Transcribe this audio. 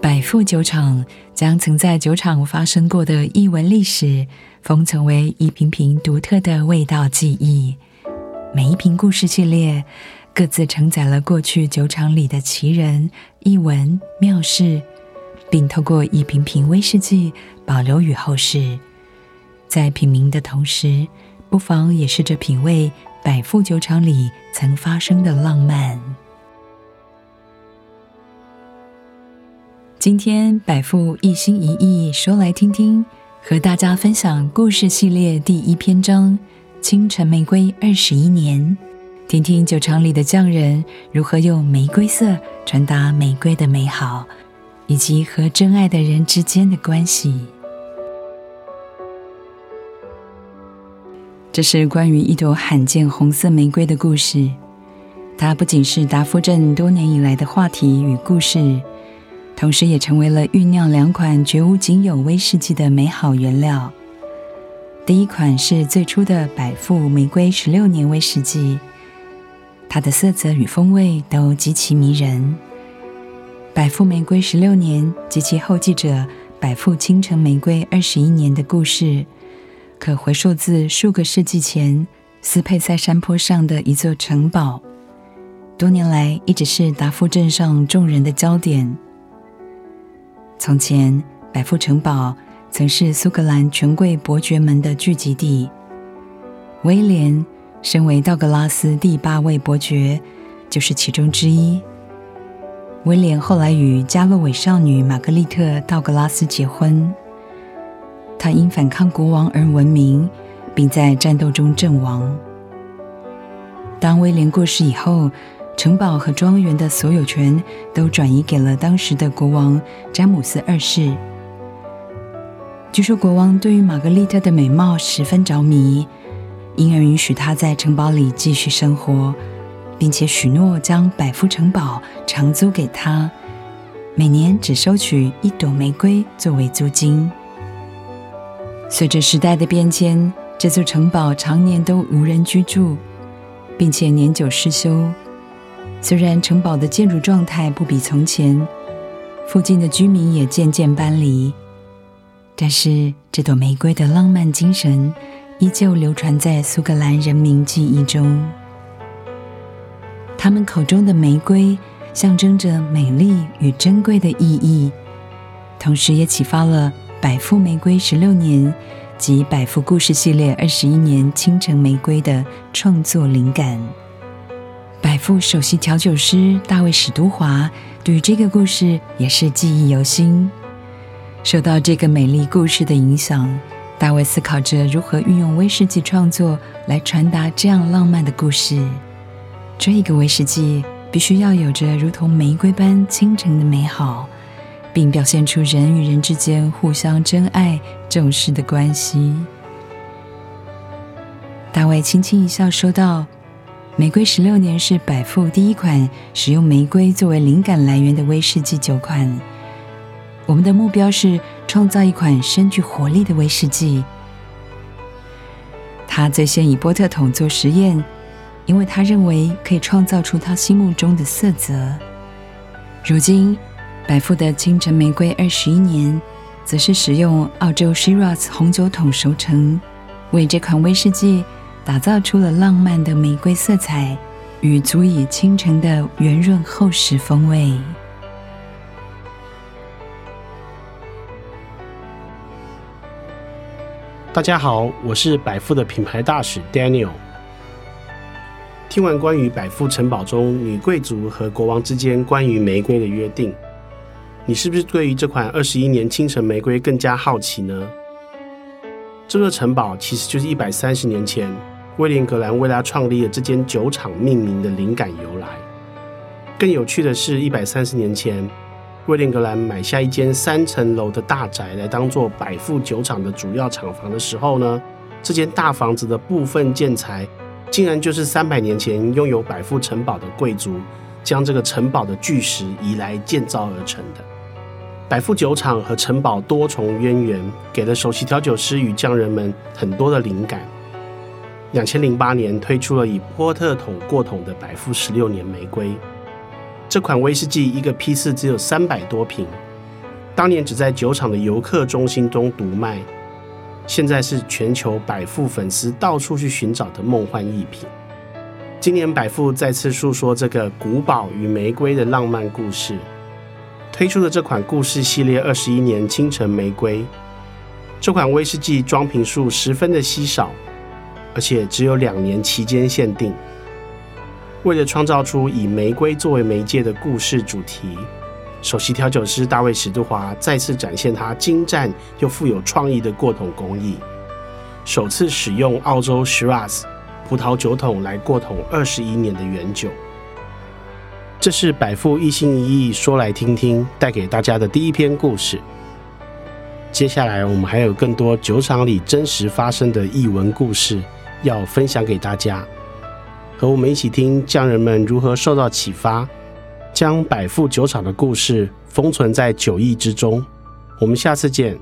百富酒厂将曾在酒厂发生过的异闻历史封存为一瓶瓶独特的味道记忆。每一瓶故事系列各自承载了过去酒厂里的奇人、异闻、妙事，并透过一瓶瓶威士忌保留与后世。在品茗的同时，不妨也试着品味百富酒厂里曾发生的浪漫。今天百富一心一意说来听听，和大家分享故事系列第一篇章《清晨玫瑰二十一年》，听听酒厂里的匠人如何用玫瑰色传达玫瑰的美好，以及和真爱的人之间的关系。这是关于一朵罕见红色玫瑰的故事，它不仅是达夫镇多年以来的话题与故事。同时，也成为了酝酿两款绝无仅有威士忌的美好原料。第一款是最初的百富玫瑰十六年威士忌，它的色泽与风味都极其迷人。百富玫瑰十六年及其后继者百富倾城玫瑰二十一年的故事，可回溯自数个世纪前斯佩塞山坡上的一座城堡，多年来一直是达夫镇上众人的焦点。从前，百富城堡曾是苏格兰权贵伯爵们的聚集地。威廉身为道格拉斯第八位伯爵，就是其中之一。威廉后来与加洛韦少女玛格丽特·道格拉斯结婚。他因反抗国王而闻名，并在战斗中阵亡。当威廉过世以后，城堡和庄园的所有权都转移给了当时的国王詹姆斯二世。据说国王对于玛格丽特的美貌十分着迷，因而允许她在城堡里继续生活，并且许诺将百富城堡长租给她，每年只收取一朵玫瑰作为租金。随着时代的变迁，这座城堡常年都无人居住，并且年久失修。虽然城堡的建筑状态不比从前，附近的居民也渐渐搬离，但是这朵玫瑰的浪漫精神依旧流传在苏格兰人民记忆中。他们口中的玫瑰象征着美丽与珍贵的意义，同时也启发了百富玫瑰十六年及百富故事系列二十一年倾城玫瑰的创作灵感。百富首席调酒师大卫史都华对于这个故事也是记忆犹新。受到这个美丽故事的影响，大卫思考着如何运用威士忌创作来传达这样浪漫的故事。这一个威士忌必须要有着如同玫瑰般倾城的美好，并表现出人与人之间互相珍爱、重视的关系。大卫轻轻一笑，说道。玫瑰十六年是百富第一款使用玫瑰作为灵感来源的威士忌酒款。我们的目标是创造一款深具活力的威士忌。他最先以波特桶做实验，因为他认为可以创造出他心目中的色泽。如今，百富的倾城玫瑰二十一年，则是使用澳洲 Shiraz 红酒桶熟成，为这款威士忌。打造出了浪漫的玫瑰色彩与足以倾城的圆润厚实风味。大家好，我是百富的品牌大使 Daniel。听完关于百富城堡中女贵族和国王之间关于玫瑰的约定，你是不是对于这款二十一年倾城玫瑰更加好奇呢？这座城堡其实就是一百三十年前。威廉格兰为他创立了这间酒厂命名的灵感由来。更有趣的是，一百三十年前，威廉格兰买下一间三层楼的大宅来当做百富酒厂的主要厂房的时候呢，这间大房子的部分建材，竟然就是三百年前拥有百富城堡的贵族将这个城堡的巨石移来建造而成的。百富酒厂和城堡多重渊源，给了首席调酒师与匠人们很多的灵感。两千零八年推出了以波特桶过桶的百富十六年玫瑰，这款威士忌一个批次只有三百多瓶，当年只在酒厂的游客中心中独卖，现在是全球百富粉丝到处去寻找的梦幻一品。今年百富再次诉说这个古堡与玫瑰的浪漫故事，推出的这款故事系列二十一年清晨玫瑰，这款威士忌装瓶数十分的稀少，而且只有两年期间限定。为了创造出以玫瑰作为媒介的故事主题，首席调酒师大卫史杜华再次展现他精湛又富有创意的过桶工艺，首次使用澳洲 Shiraz 葡萄酒桶来过桶二十一年的原酒。这是百富一心一意说来听听带给大家的第一篇故事。接下来我们还有更多酒厂里真实发生的异闻故事要分享给大家。和我们一起听匠人们如何受到启发，将百富酒厂的故事封存在酒液之中。我们下次见。